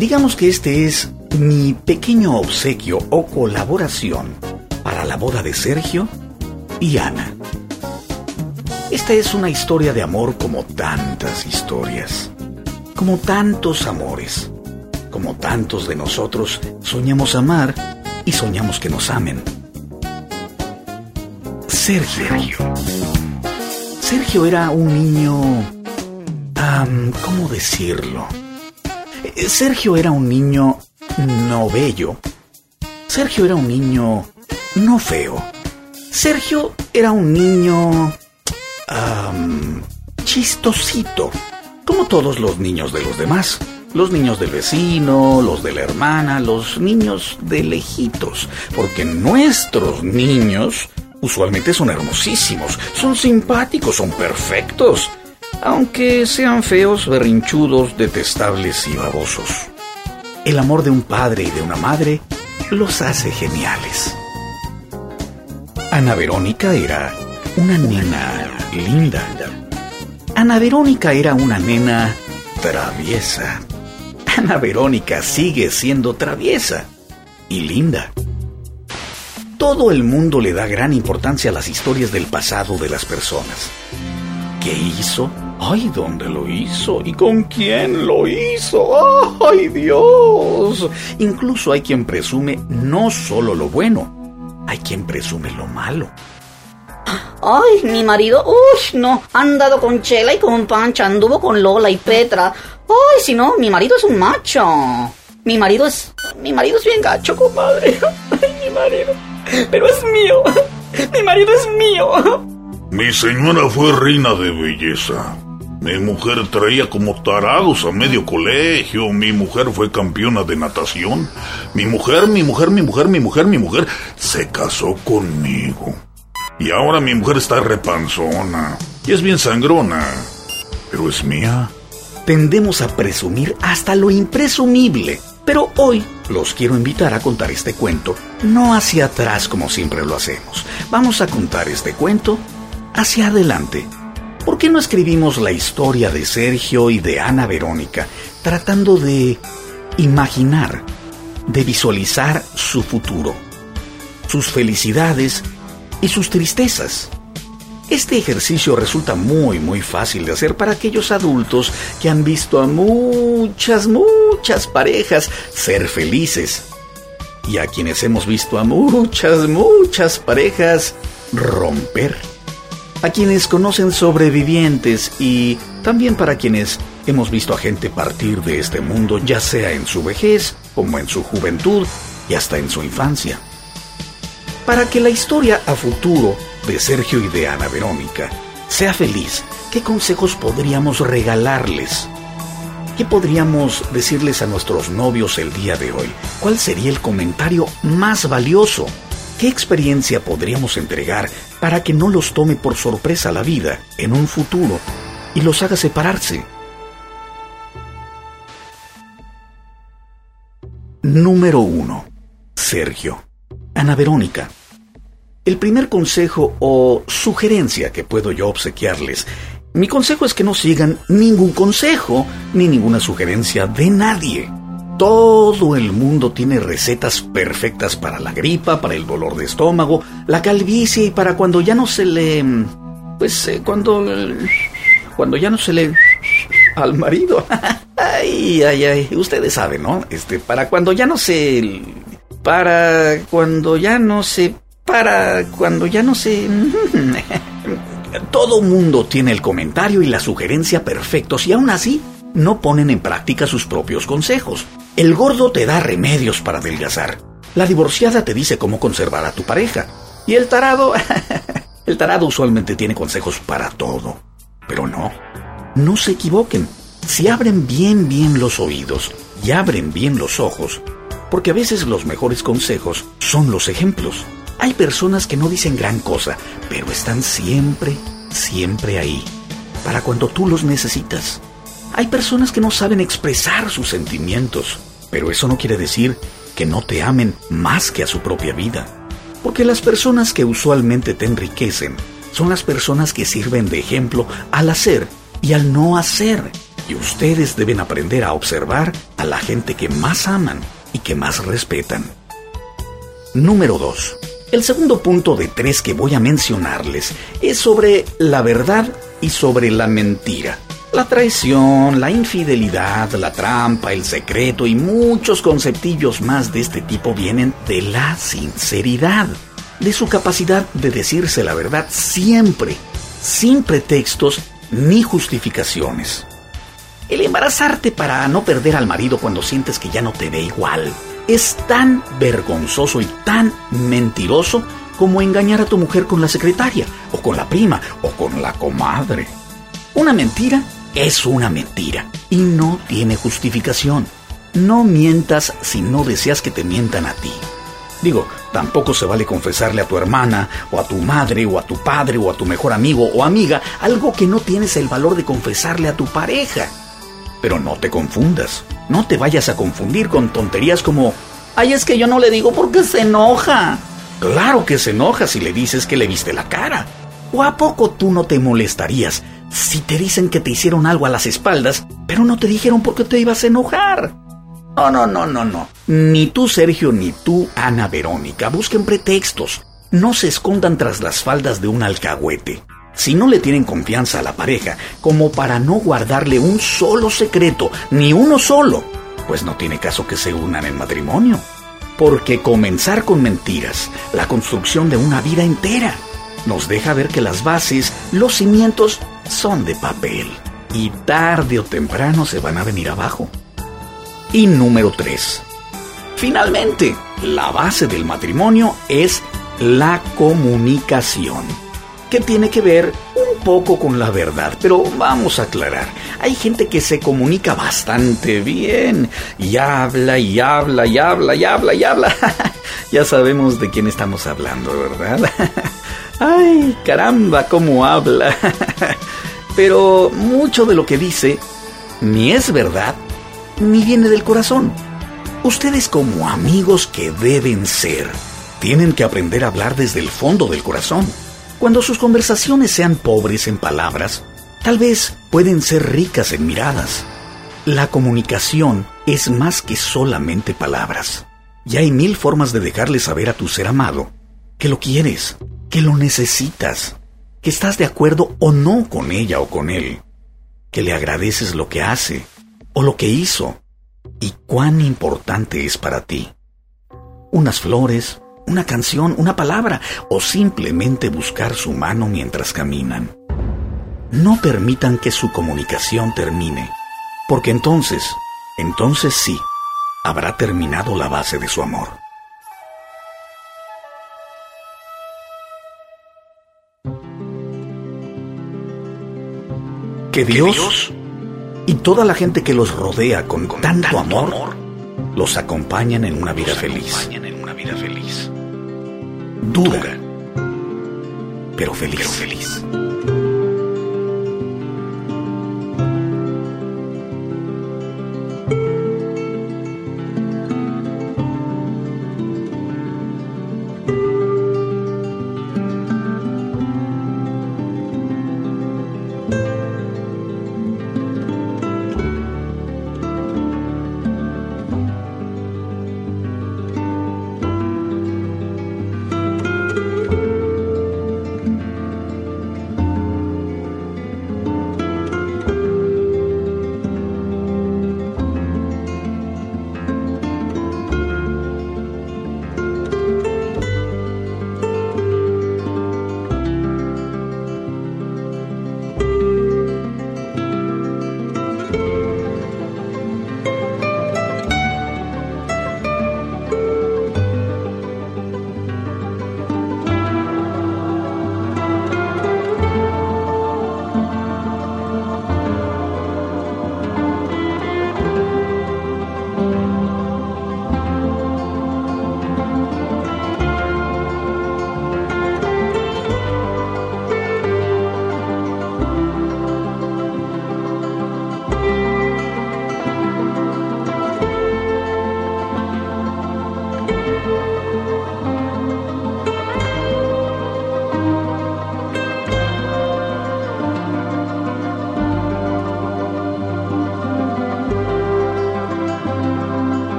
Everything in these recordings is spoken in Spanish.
Digamos que este es mi pequeño obsequio o colaboración para la boda de Sergio y Ana. Esta es una historia de amor como tantas historias, como tantos amores, como tantos de nosotros soñamos amar y soñamos que nos amen. Sergio. Sergio era un niño... ¿Cómo decirlo? Sergio era un niño no bello. Sergio era un niño no feo. Sergio era un niño... chistosito, como todos los niños de los demás. Los niños del vecino, los de la hermana, los niños de lejitos. Porque nuestros niños usualmente son hermosísimos, son simpáticos, son perfectos aunque sean feos, berrinchudos, detestables y babosos. El amor de un padre y de una madre los hace geniales. Ana Verónica era una nena linda. Ana Verónica era una nena traviesa. Ana Verónica sigue siendo traviesa y linda. Todo el mundo le da gran importancia a las historias del pasado de las personas. ¿Qué hizo? Ay, ¿dónde lo hizo? ¿Y con quién lo hizo? ¡Ay, Dios! Incluso hay quien presume no solo lo bueno, hay quien presume lo malo. Ay, mi marido, uy, no, ha andado con Chela y con Pancha, anduvo con Lola y Petra. Ay, si no, mi marido es un macho. Mi marido es, mi marido es bien gacho, comadre. Ay, mi marido. Pero es mío. Mi marido es mío. Mi señora fue reina de belleza. Mi mujer traía como tarados a medio colegio. Mi mujer fue campeona de natación. Mi mujer, mi mujer, mi mujer, mi mujer, mi mujer se casó conmigo. Y ahora mi mujer está repanzona. Y es bien sangrona. Pero es mía. Tendemos a presumir hasta lo impresumible. Pero hoy los quiero invitar a contar este cuento, no hacia atrás como siempre lo hacemos. Vamos a contar este cuento hacia adelante ¿Por qué no escribimos la historia de Sergio y de Ana Verónica tratando de imaginar, de visualizar su futuro, sus felicidades y sus tristezas? Este ejercicio resulta muy muy fácil de hacer para aquellos adultos que han visto a muchas, muchas parejas ser felices y a quienes hemos visto a muchas, muchas parejas romper a quienes conocen sobrevivientes y también para quienes hemos visto a gente partir de este mundo, ya sea en su vejez, como en su juventud y hasta en su infancia. Para que la historia a futuro de Sergio y de Ana Verónica sea feliz, ¿qué consejos podríamos regalarles? ¿Qué podríamos decirles a nuestros novios el día de hoy? ¿Cuál sería el comentario más valioso? ¿Qué experiencia podríamos entregar para que no los tome por sorpresa la vida en un futuro y los haga separarse? Número 1. Sergio. Ana Verónica. El primer consejo o sugerencia que puedo yo obsequiarles, mi consejo es que no sigan ningún consejo ni ninguna sugerencia de nadie. Todo el mundo tiene recetas perfectas para la gripa, para el dolor de estómago, la calvicie y para cuando ya no se le... Pues eh, cuando... Cuando ya no se le... Al marido. ay, ay, ay. Ustedes saben, ¿no? Este, para cuando ya no se... Para cuando ya no se... Para cuando ya no se... Todo mundo tiene el comentario y la sugerencia perfectos y aún así no ponen en práctica sus propios consejos. El gordo te da remedios para adelgazar. La divorciada te dice cómo conservar a tu pareja. Y el tarado... el tarado usualmente tiene consejos para todo. Pero no. no se equivoquen. Si abren bien, bien los oídos y abren bien los ojos, porque a veces los mejores consejos son los ejemplos. Hay personas que no dicen gran cosa, pero están siempre, siempre ahí, para cuando tú los necesitas. Hay personas que no saben expresar sus sentimientos, pero eso no quiere decir que no te amen más que a su propia vida. Porque las personas que usualmente te enriquecen son las personas que sirven de ejemplo al hacer y al no hacer. Y ustedes deben aprender a observar a la gente que más aman y que más respetan. Número 2. El segundo punto de tres que voy a mencionarles es sobre la verdad y sobre la mentira. La traición, la infidelidad, la trampa, el secreto y muchos conceptillos más de este tipo vienen de la sinceridad, de su capacidad de decirse la verdad siempre, sin pretextos ni justificaciones. El embarazarte para no perder al marido cuando sientes que ya no te ve igual es tan vergonzoso y tan mentiroso como engañar a tu mujer con la secretaria, o con la prima, o con la comadre. Una mentira es una mentira y no tiene justificación. No mientas si no deseas que te mientan a ti. Digo, tampoco se vale confesarle a tu hermana, o a tu madre, o a tu padre, o a tu mejor amigo o amiga algo que no tienes el valor de confesarle a tu pareja. Pero no te confundas, no te vayas a confundir con tonterías como, ay, es que yo no le digo porque se enoja. Claro que se enoja si le dices que le viste la cara. ¿O a poco tú no te molestarías si te dicen que te hicieron algo a las espaldas, pero no te dijeron por qué te ibas a enojar? No, no, no, no, no. Ni tú, Sergio, ni tú, Ana Verónica, busquen pretextos. No se escondan tras las faldas de un alcahuete. Si no le tienen confianza a la pareja, como para no guardarle un solo secreto, ni uno solo, pues no tiene caso que se unan en matrimonio. Porque comenzar con mentiras, la construcción de una vida entera, nos deja ver que las bases, los cimientos, son de papel. Y tarde o temprano se van a venir abajo. Y número 3. Finalmente, la base del matrimonio es la comunicación, que tiene que ver un poco con la verdad, pero vamos a aclarar. Hay gente que se comunica bastante bien y habla y habla y habla y habla y habla. ya sabemos de quién estamos hablando, ¿verdad? Ay, caramba, cómo habla. pero mucho de lo que dice ni es verdad ni viene del corazón. Ustedes como amigos que deben ser, tienen que aprender a hablar desde el fondo del corazón. Cuando sus conversaciones sean pobres en palabras, tal vez pueden ser ricas en miradas. La comunicación es más que solamente palabras. Y hay mil formas de dejarle saber a tu ser amado que lo quieres, que lo necesitas, que estás de acuerdo o no con ella o con él, que le agradeces lo que hace o lo que hizo y cuán importante es para ti. Unas flores, una canción, una palabra o simplemente buscar su mano mientras caminan. No permitan que su comunicación termine, porque entonces, entonces sí, habrá terminado la base de su amor. Que Dios y toda la gente que los rodea con, tanto, amor, los acompañan en una vida feliz. Dura, pero feliz. Pero feliz.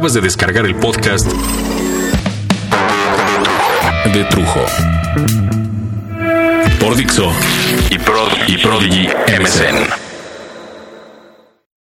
Acabas de descargar el podcast de Trujo por Dixo y, Prod y Prodigy MSN.